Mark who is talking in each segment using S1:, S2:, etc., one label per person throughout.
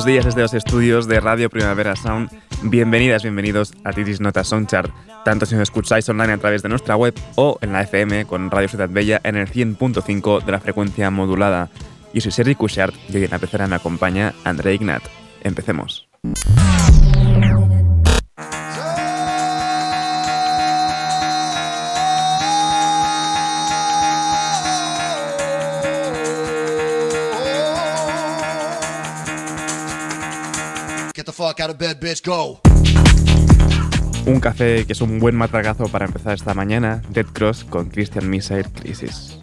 S1: Buenos días desde los estudios de Radio Primavera Sound. Bienvenidas, bienvenidos a Titis Nota Soundchart, tanto si nos escucháis online a través de nuestra web o en la FM con Radio Ciudad Bella en el 100.5 de la frecuencia modulada. Yo soy Sergi Cushart y hoy en la pecera me acompaña André Ignat. Empecemos. Un café que es un buen matragazo para empezar esta mañana, Dead Cross con Christian Missile Crisis.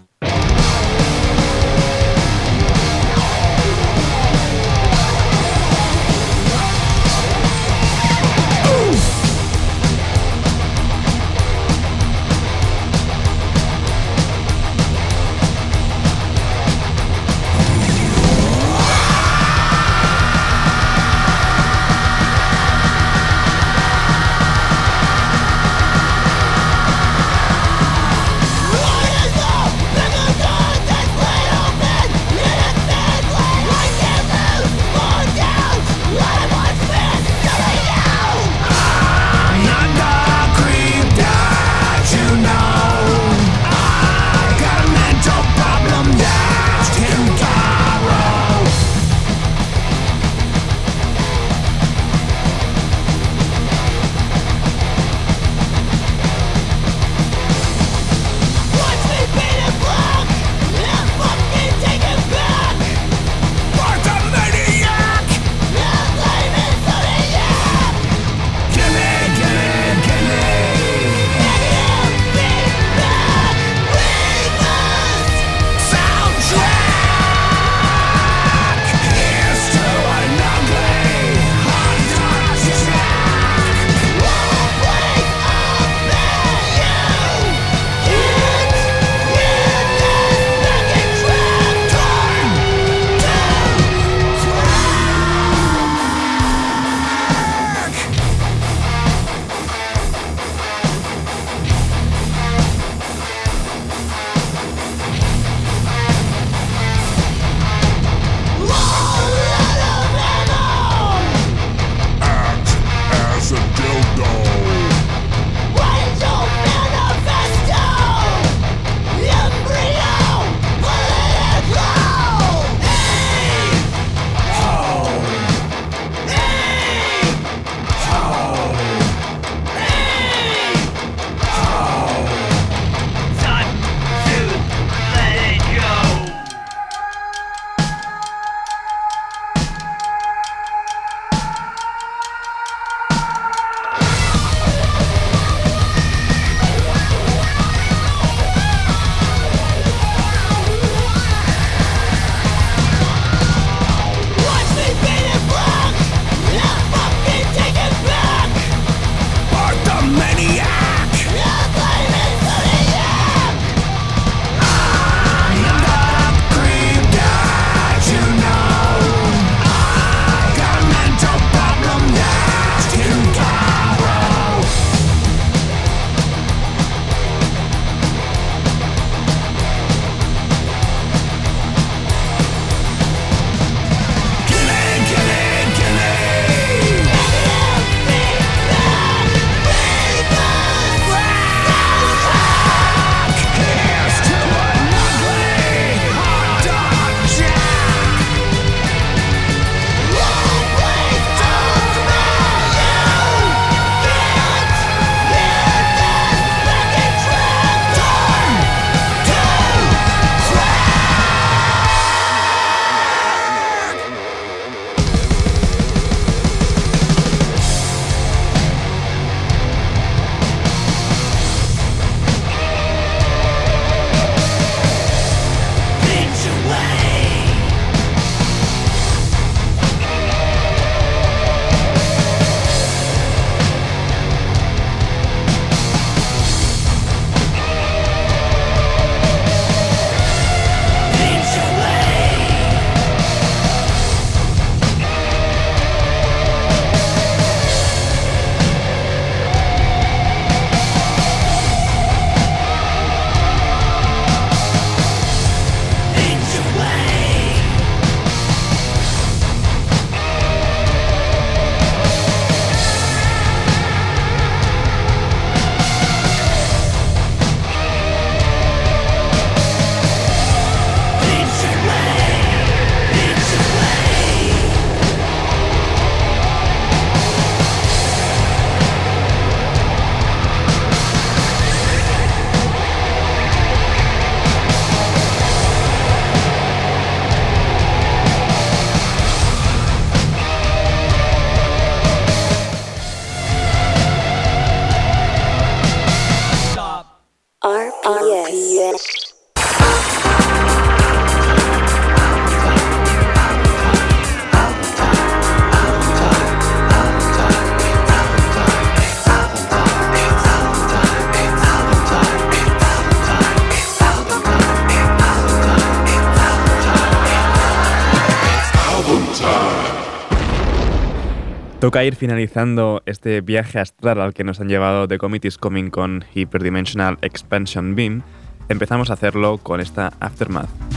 S1: Toca ir finalizando este viaje astral al que nos han llevado The Committees Coming con Hyperdimensional Expansion Beam. Empezamos a hacerlo con esta Aftermath.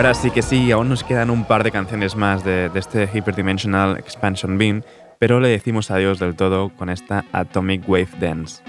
S1: Ahora sí que sí, aún nos quedan un par de canciones más de, este Hyperdimensional Expansion Beam, pero le decimos adiós del todo con esta Atomic Wave Dance.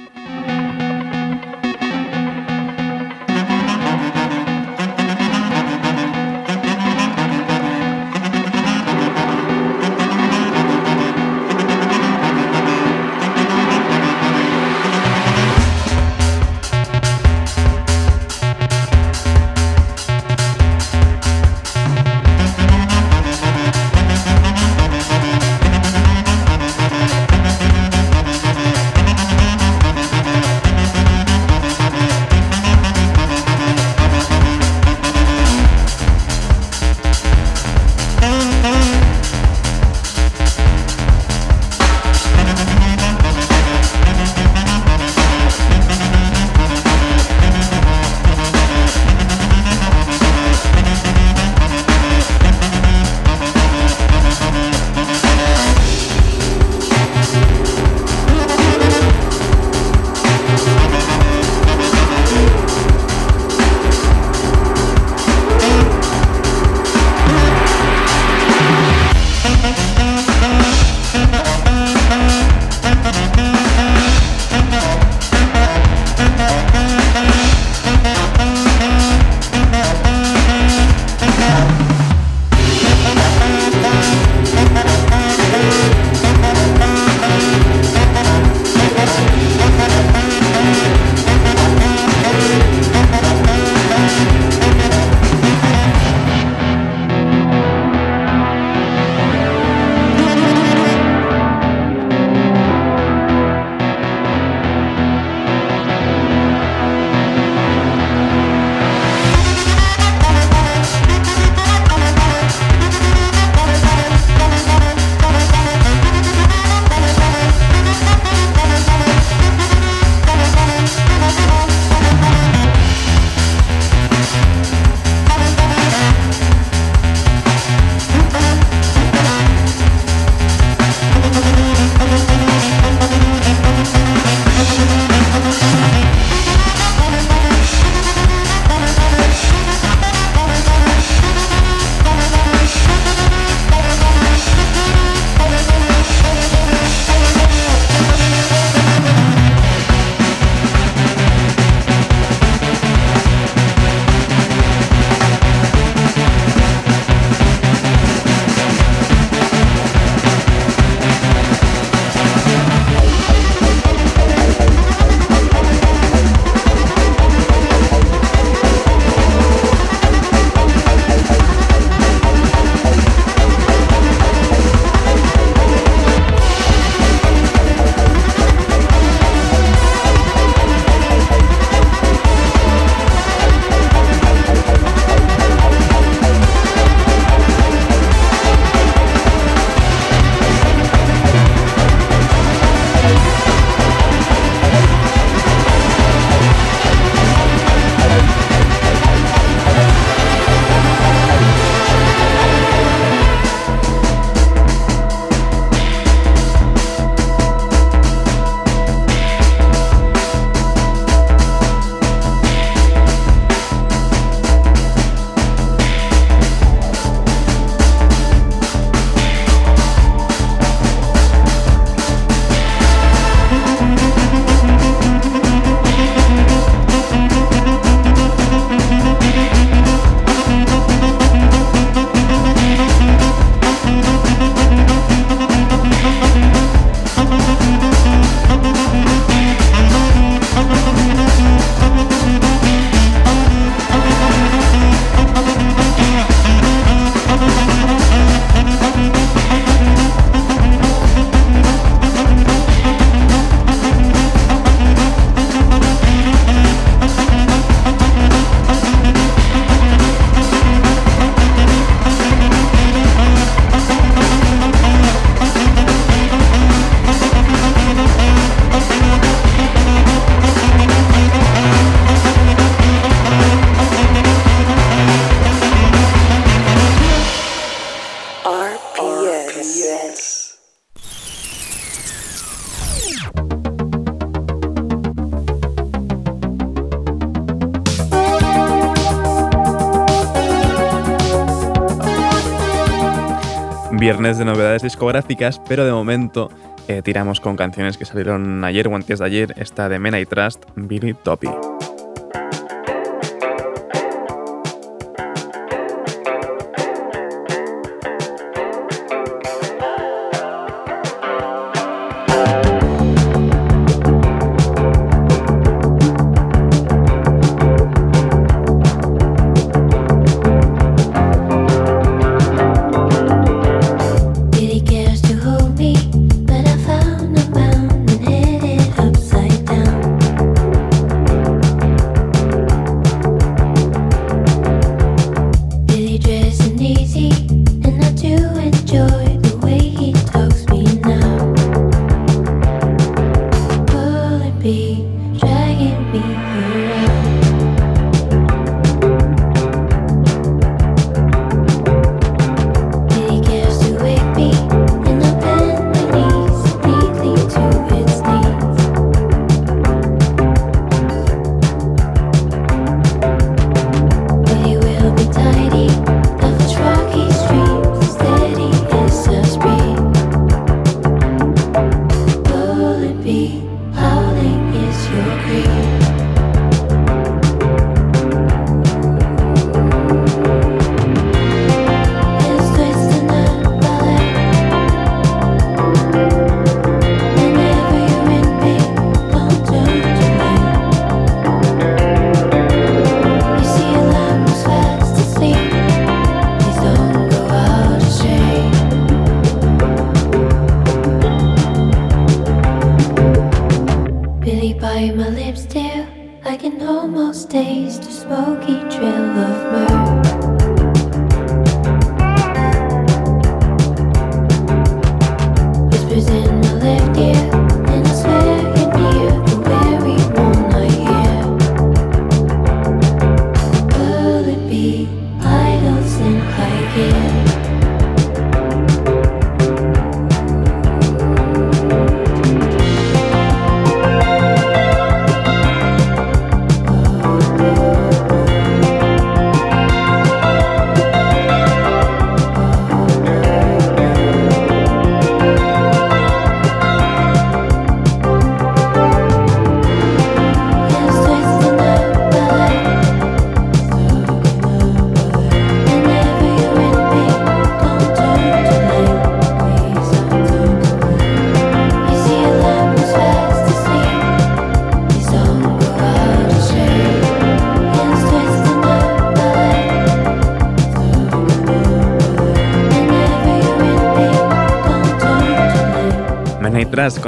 S2: Discográficas, pero de momento eh, tiramos con canciones que salieron ayer o antes de ayer, esta de Men I Trust, Billy Toppy.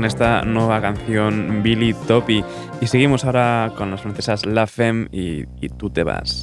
S2: Con esta nueva canción Billy Toppy. Y seguimos ahora con las francesas La Femme y, y Tú te vas.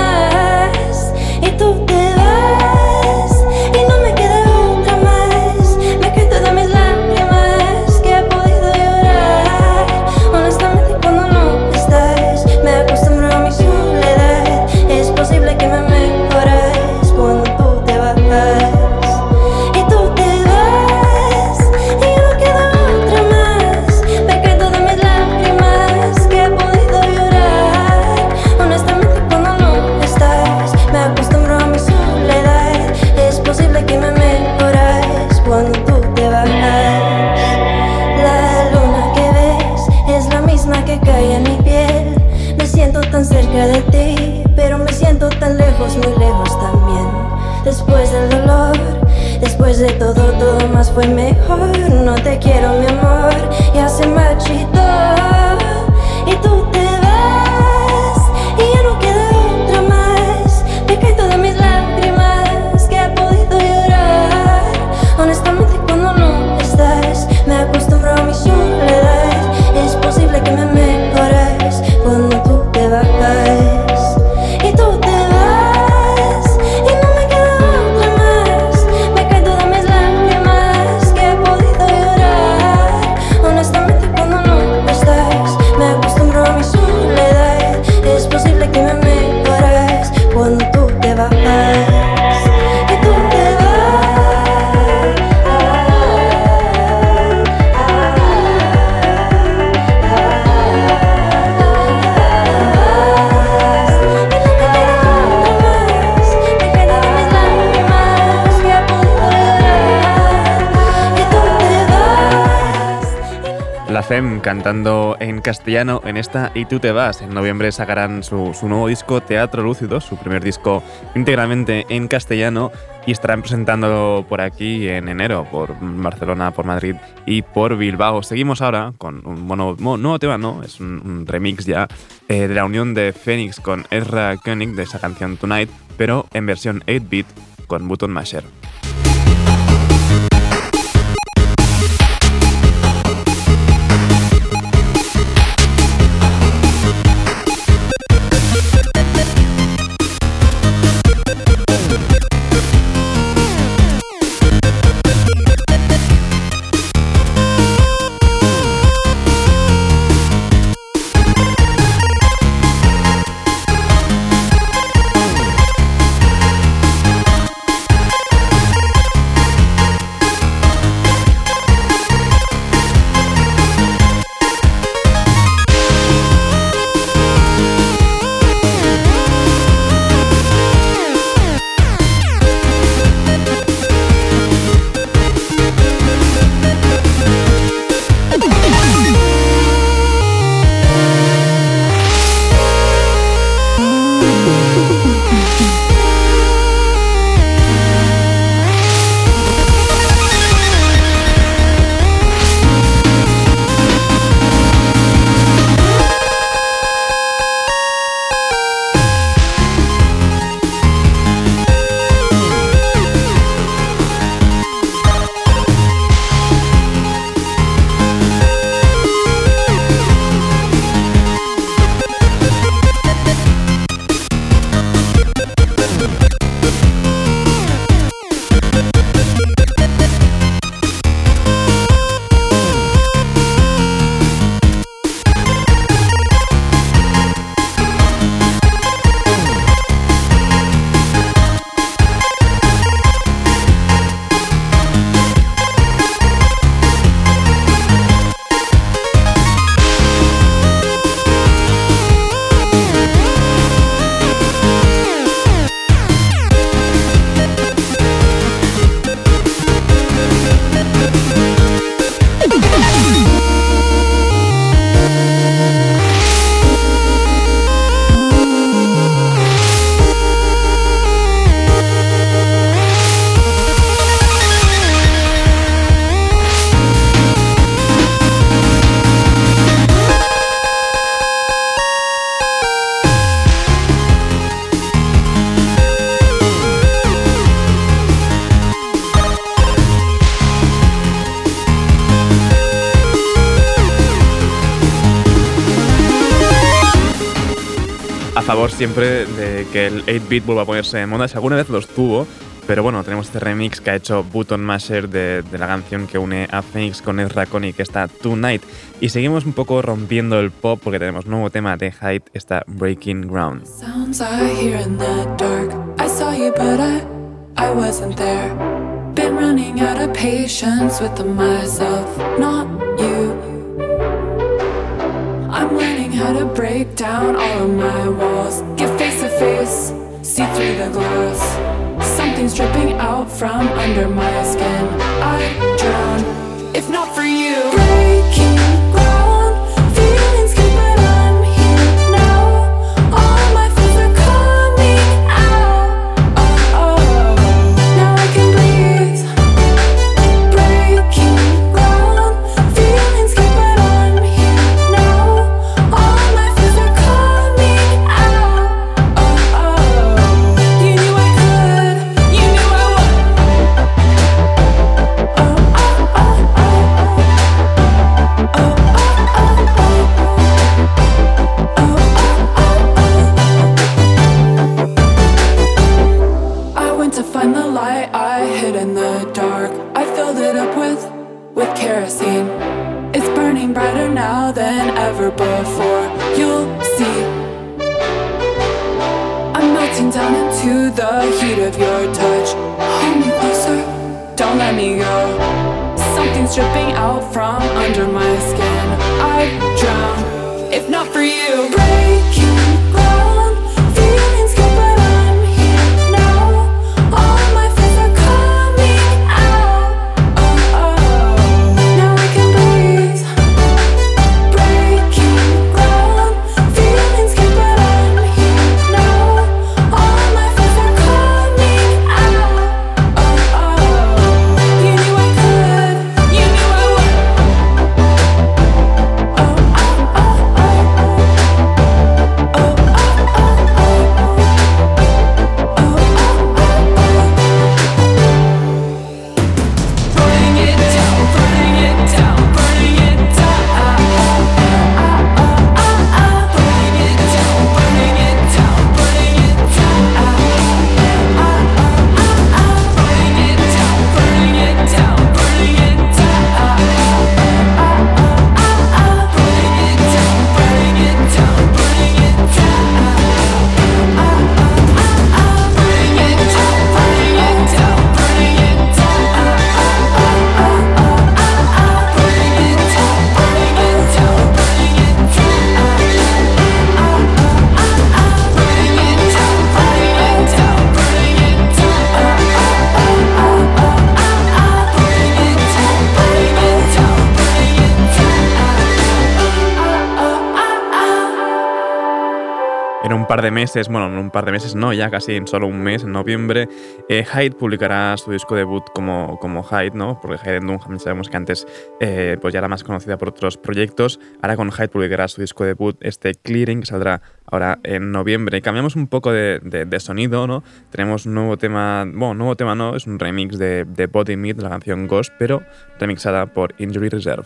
S3: fue mejor. No te quiero, mi amor, ya se marchitó.
S1: Cantando en castellano en esta Y tú te vas. En noviembre sacarán su, nuevo disco Teatro Lúcido, su primer disco íntegramente en castellano y estarán presentándolo por aquí en enero, por Barcelona, por Madrid y por Bilbao. Seguimos ahora con un nuevo tema, no, es un, remix ya eh, de la unión de Phoenix con Ezra Koenig de esa canción Tonight, pero en versión 8-bit con Button Masher. Siempre de que el 8-bit vuelva a ponerse en moda, si alguna vez lo estuvo, pero bueno, tenemos este remix que ha hecho Button Masher de, de la canción que une a Phoenix con Ezra Connie, que está Tonight. Y seguimos un poco rompiendo el pop porque tenemos nuevo tema de Height, está Breaking Ground. Been running out of patience with myself, not to break down all of my walls. Get face to face, see through the glass. Something's dripping out from under my skin. I drown,
S4: meses, bueno, en un par de meses no, ya casi en solo un mes, en noviembre, eh, Hyde publicará su disco debut como, como Hyde, ¿no? Porque Hyde Dunham sabemos que antes eh, pues ya era más conocida por otros proyectos. Ahora con Hyde publicará su disco debut, este Clearing, que saldrá ahora en noviembre. Cambiamos un poco de, sonido, ¿no? Tenemos un nuevo tema, bueno, nuevo tema no, es un remix de, de Body Meat, la canción Ghost, pero remixada por Injury Reserve.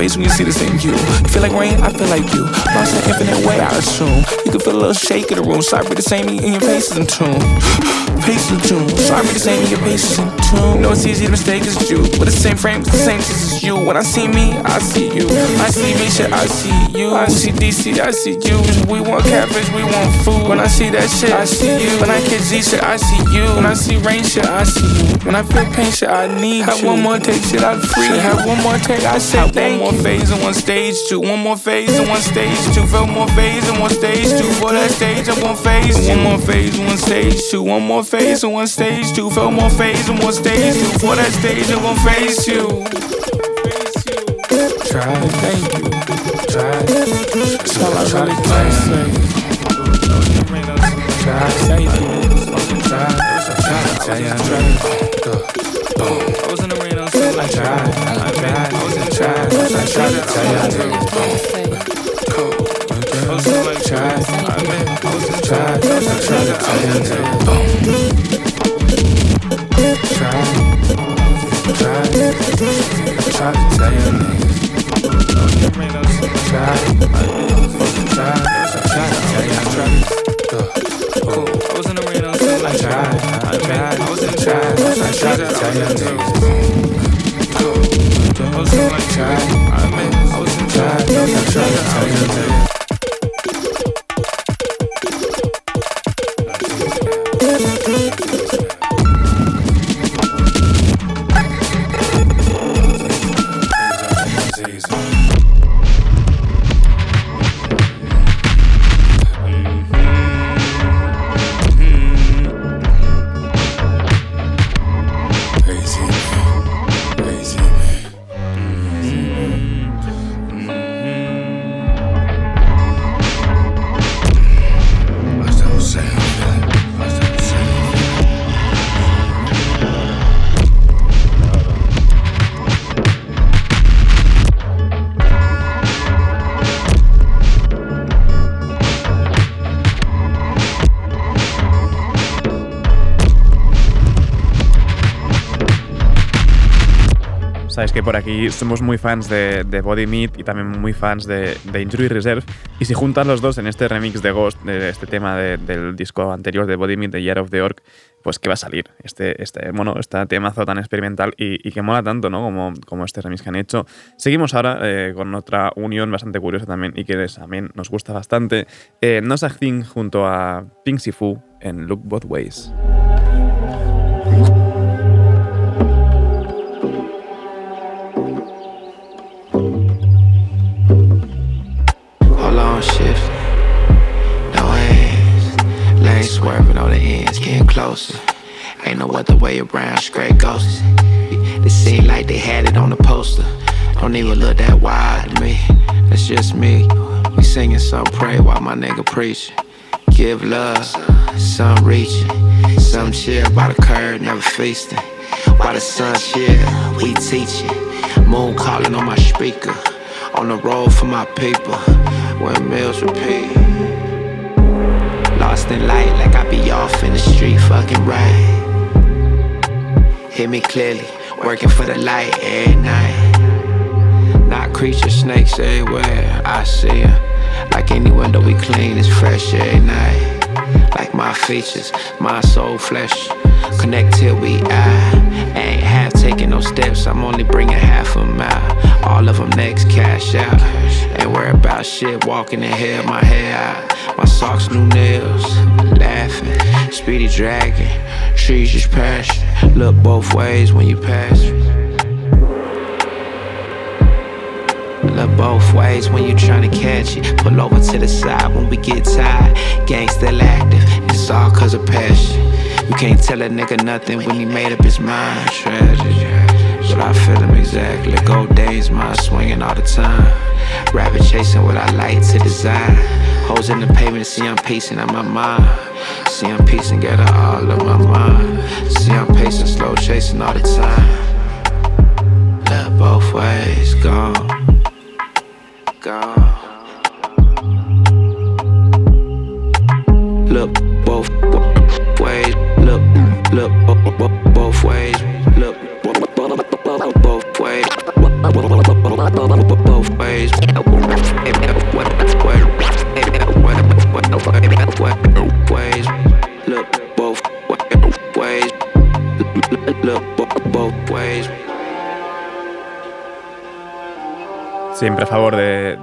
S4: Face when you see the same you. You feel like rain, I feel like you. Lost in infinite way, I assume. You can feel a little shake in the room. Sorry, for the same in your face is in tune. Pace in tune. Sorry, same in your face in tune. You know it's easy to mistake as you. With the same frame, the same as you. When I see me, I see you. I see me, shit, I see you. I see DC, I see you. We want cabbage, we want food. When I see that shit, I see you. When I catch Z shit, I see you. When I see rain shit, I see you. When I feel pain shit, I need Have you. one more take shit, I'm free. Have one more take, I say thank one more phase and one stage two. One more phase and one stage two. Feel more phase and one stage two. For that stage and one phase. One more phase one stage two. One more phase and one stage two. Feel more phase and one stage two. For that stage and one phase two. Try, to thank you. Try, that's all I really can say. Try, thank you. Try, try, try, try. I was in the rain, I was I tried, I tried, I was in the tried, I tried to tell you I did. Cool. I was in the tried, I mean, I was in the tried, I tried to tell you
S5: Try to tell your name. Try, try, try to tell your name. Cool.
S4: I was in the rain on Sunday. I tried, I tried, I was in the try, I tried to tell your name. Cool. I
S1: was in
S5: the try, I was in the try, I tried to tell your name.
S1: Por aquí somos muy fans de, Body Meat y también muy fans de, de, Injury Reserve. Y si juntan los dos en este remix de Ghost, de este tema de, del disco anterior de Body Meat, de Year of the Orc, pues que va a salir este, este, bueno, este temazo tan experimental y, que mola tanto, ¿no? Como, como este remix que han hecho. Seguimos ahora eh, con otra unión bastante curiosa también y que también nos gusta bastante. Eh, No Thing junto a Pink Sifu en Look Both Ways.
S6: Closer. Ain't no other way around, straight ghosts. They seem like they had it on the poster. Don't even look that wide to me. That's just me. We singing some pray while my nigga preaching. Give love, some reaching, some chill by the curb, never feasting. While the sun chill, we teaching. Moon calling on my speaker. On the road for my people when meals repeat. Light, like I be off in the street, fucking right. Hear me clearly, working for the light every night. Not creatures, snakes everywhere, I see them. Like any window we clean, it's fresh every night. Like my features, my soul, flesh. Connect till we eye. Ain't half taking no steps, I'm only bringing half a mile. All of them next cash out. Ain't worry about shit, walking in hell, my hair out. My socks, new nails. Laughing, speedy dragging. Trees just passion. Look both ways when you pass. Look both ways when you tryna catch it. Pull over to the side when we get tired. Gang still active, it's all cause of passion. You can't tell a nigga nothing when he made up his mind. Tragic, but I feel him exactly. Gold days, my swinging all the time. Rabbit chasing what I like to design. Holes in the pavement, see I'm pacing on my mind. See I'm piecing together all of my mind. See I'm pacing, slow chasing all the time. Look both ways, gone.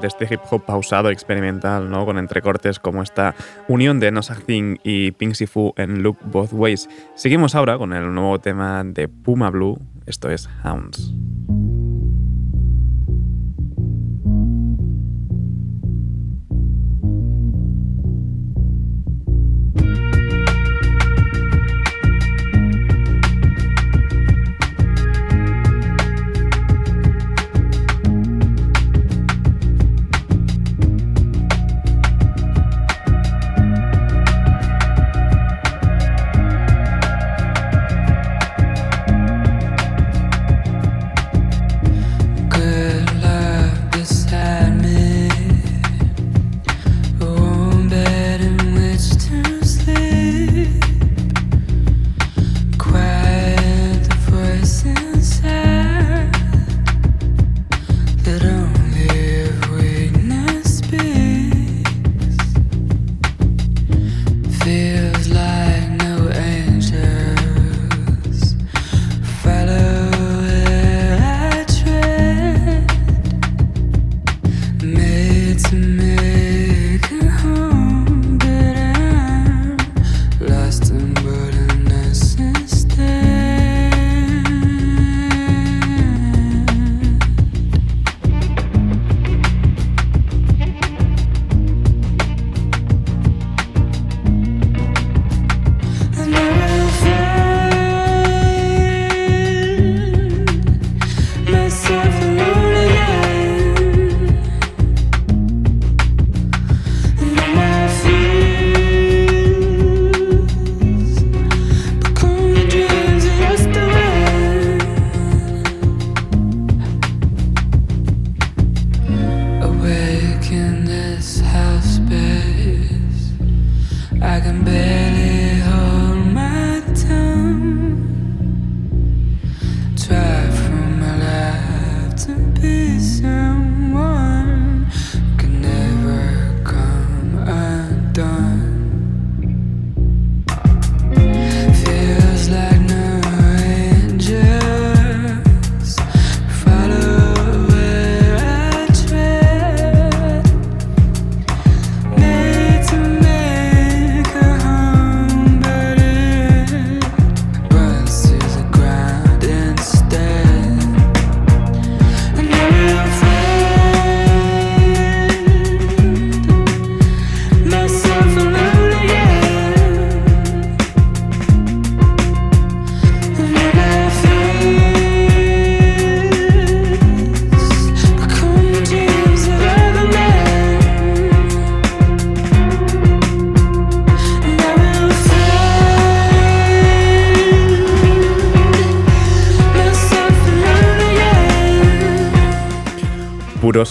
S1: Este hip hop pausado, experimental, ¿no? Con entrecortes como esta unión de No Thing y Pink Sifu en Look Both Ways. Seguimos ahora con el nuevo tema de Puma Blue, esto es Hounds.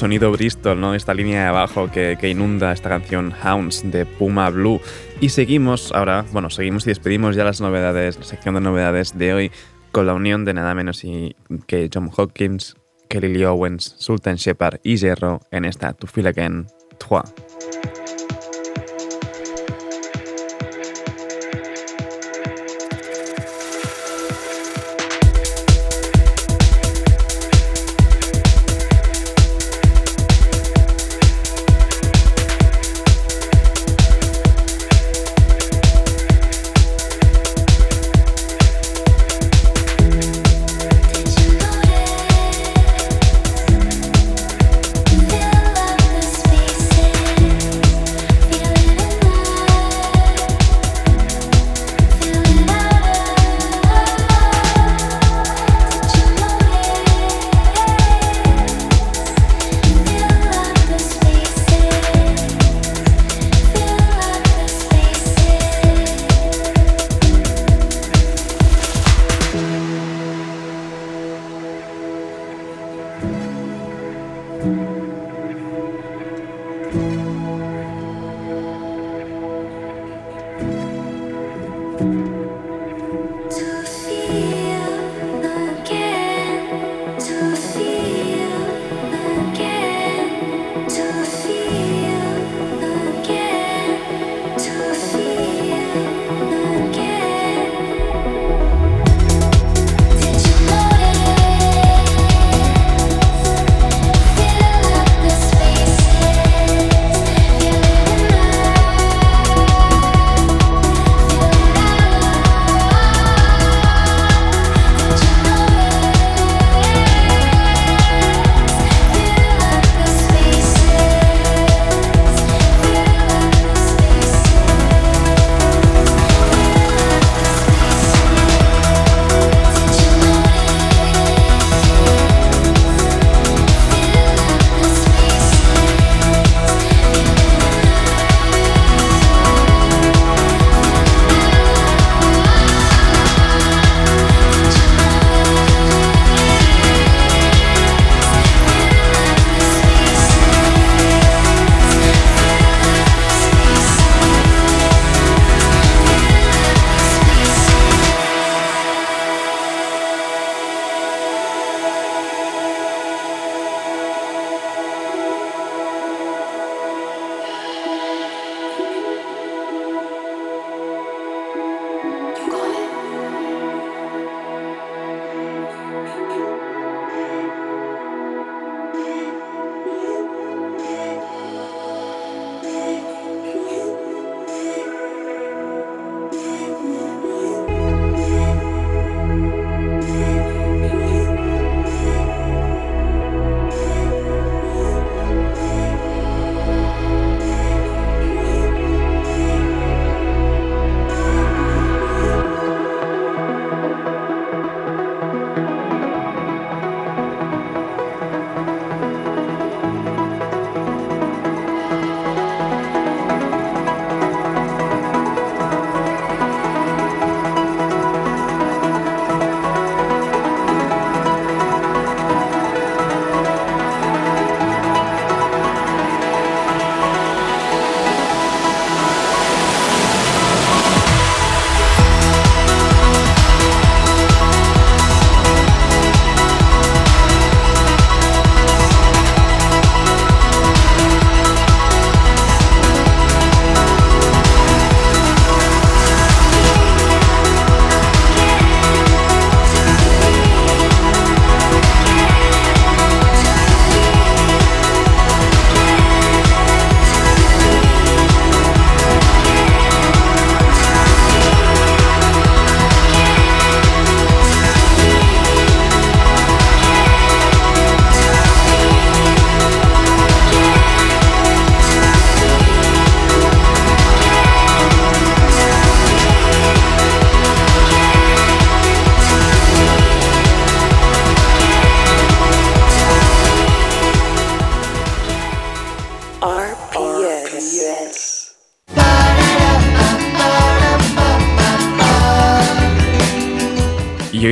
S1: Sonido Bristol, ¿no? Esta línea de abajo que, inunda esta canción Hounds de Puma Blue. Y seguimos ahora, bueno, seguimos y despedimos ya las novedades, la sección de novedades de hoy con la unión de nada menos y que John Hopkins, Kelly Lee Owens, Sultan Shepard y Jerro en esta To Feel Again 3.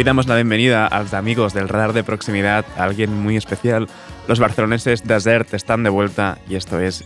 S7: Damos la bienvenida a los amigos del radar de proximidad, a alguien muy especial. Los barceloneses Desert están de vuelta y esto es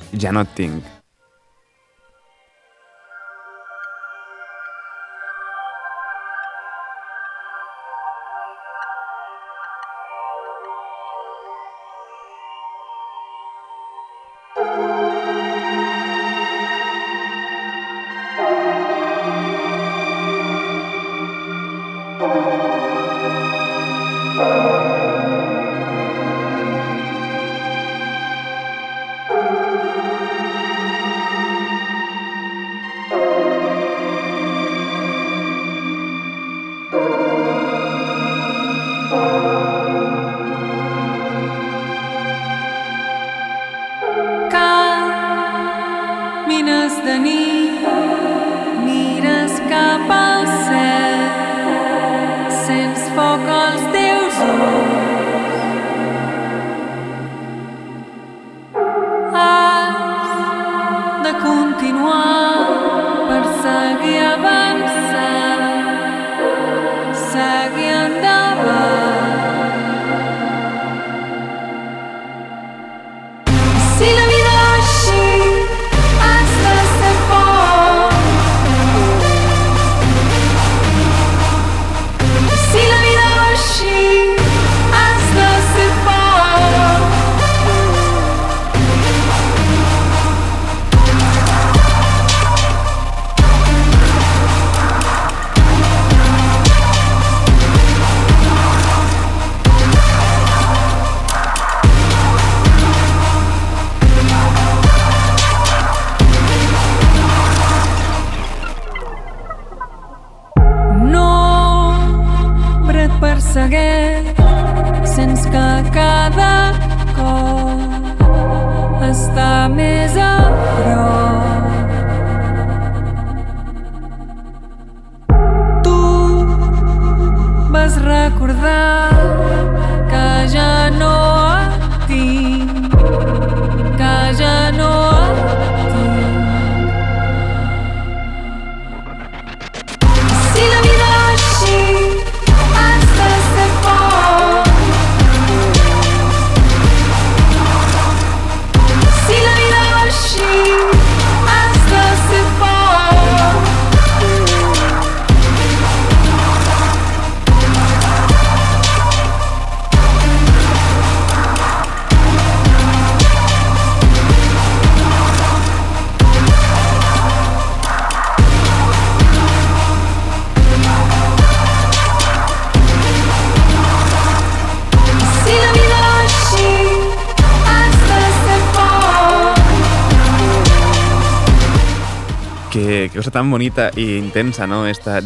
S7: Tan bonita e intensa, ¿no? Esta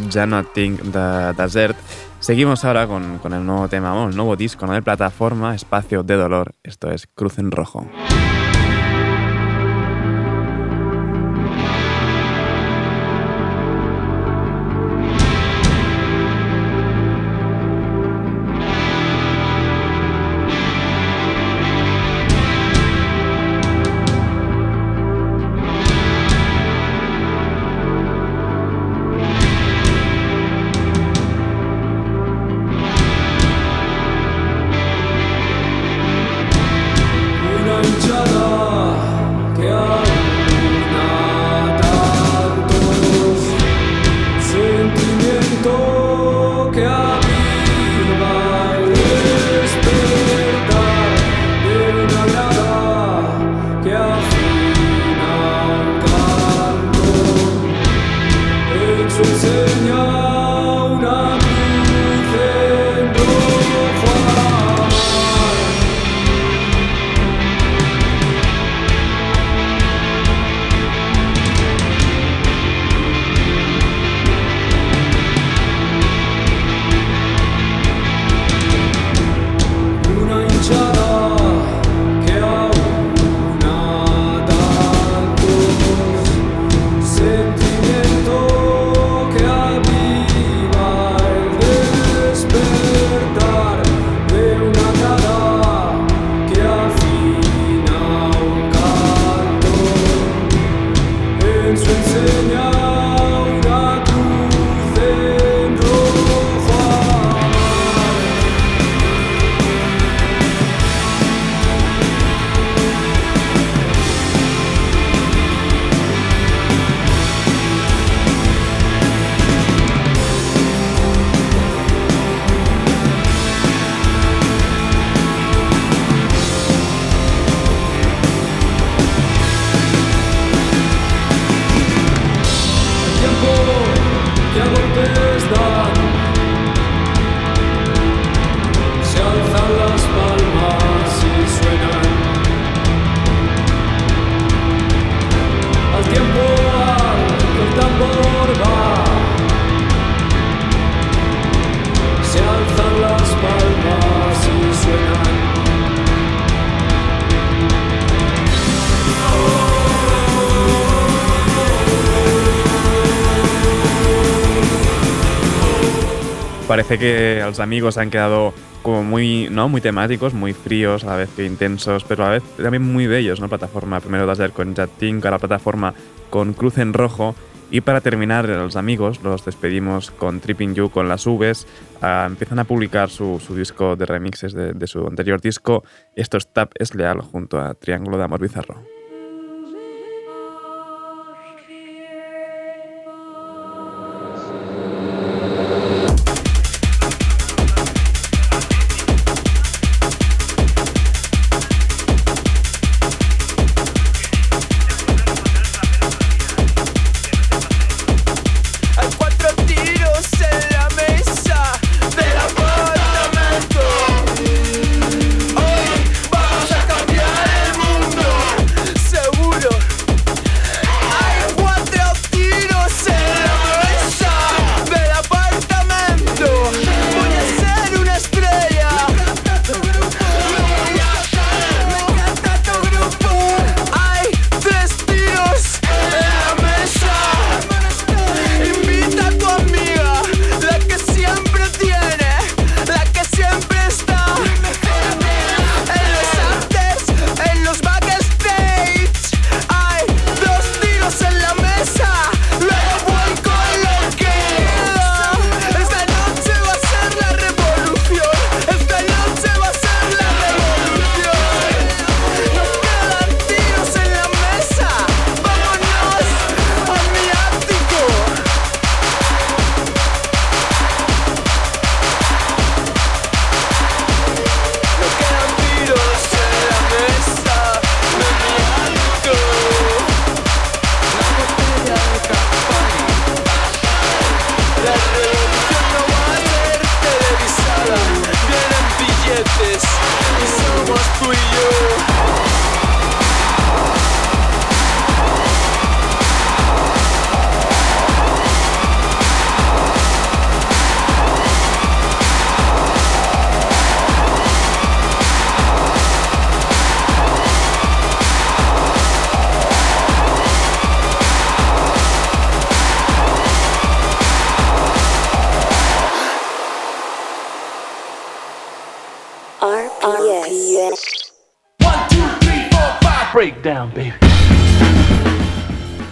S7: Thing de Desert. Seguimos ahora con, con el nuevo tema, el nuevo disco ¿no? de plataforma, Espacio de Dolor. Esto es Cruz en Rojo.
S8: Parece que los amigos han quedado como muy, ¿no? muy temáticos, muy fríos, a la vez que intensos, pero a la vez también muy bellos, ¿no? Plataforma primero Dazzler con Jatin, la plataforma con Cruz en Rojo. Y para terminar, los amigos los despedimos con Tripping You con las Uves. Ah, empiezan a publicar su, disco de remixes de, de, su anterior disco. Esto es Tap es Leal junto a Triángulo de Amor Bizarro.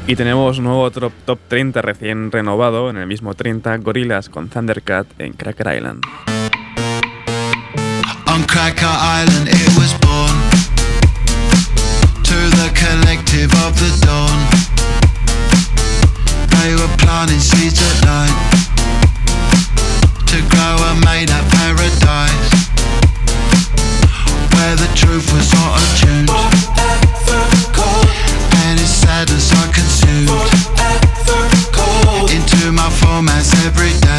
S8: Y tenemos un nuevo top, top 30 recién renovado, en el mismo 30, Gorillas con Thundercat en Cracker Island. On Cracker Island it was born. To the collective of the dawn. They were planting seeds at night. To grow a made up paradise. Where the truth was not attuned every day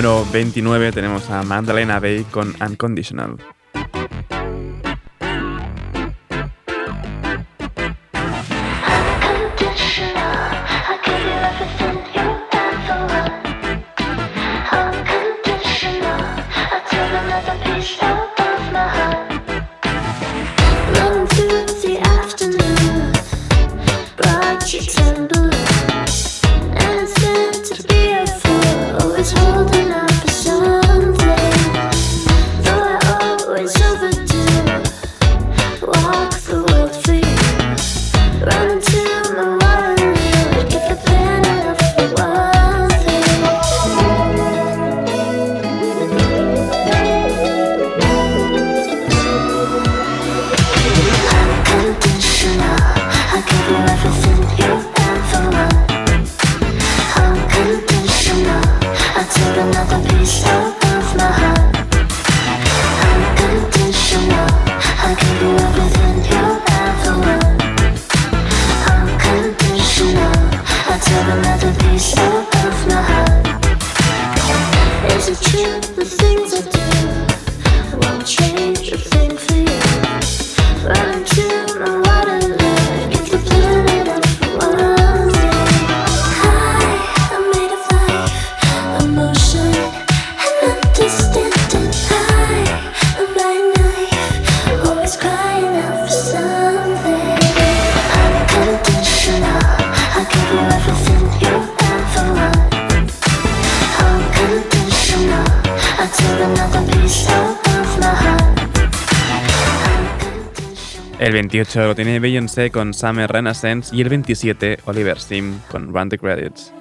S8: número 29 tenemos a Magdalena Bay con Unconditional.
S9: El 28 lo tiene Beyoncé con Summer Renaissance y el 27 Oliver Sim con Run the Credits.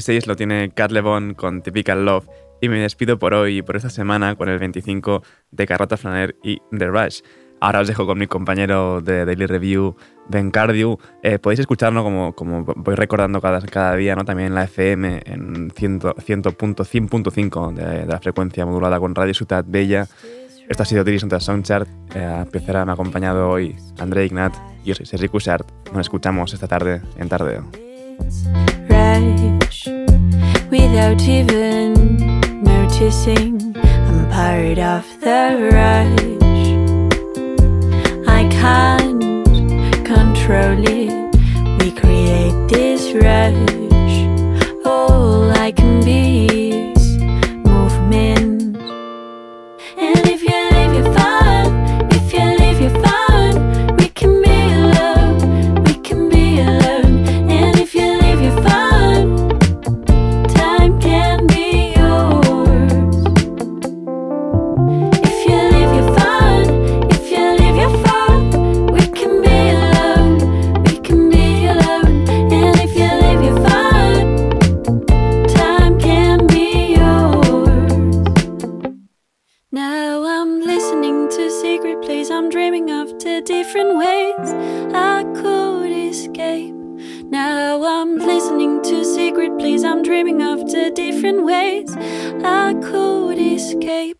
S9: El número 26 lo tiene Cat Levon con Typical Love y me despido por hoy y por esta semana con el 25 de Carrota Flaner y The Rush. Ahora os dejo con mi compañero de Daily Review, Ben Cardew. Eh, podéis escucharlo como, como voy recordando cada, cada día, ¿no? también en la FM, en 100.5 de, de, la frecuencia modulada con Radio Ciudad Bella. Esto ha sido Tiris Soundchart. Eh, me ha acompañado hoy André Ignat y yo soy Sergi Cushart. Nos escuchamos esta tarde en Tardeo. rush without even noticing. I'm part of the rush. I can't control it. We create this rush. All I can be.
S3: listening to secret please i'm dreaming of the different ways i could escape. Now i'm listening to secret please i'm dreaming of the different ways i
S10: could escape.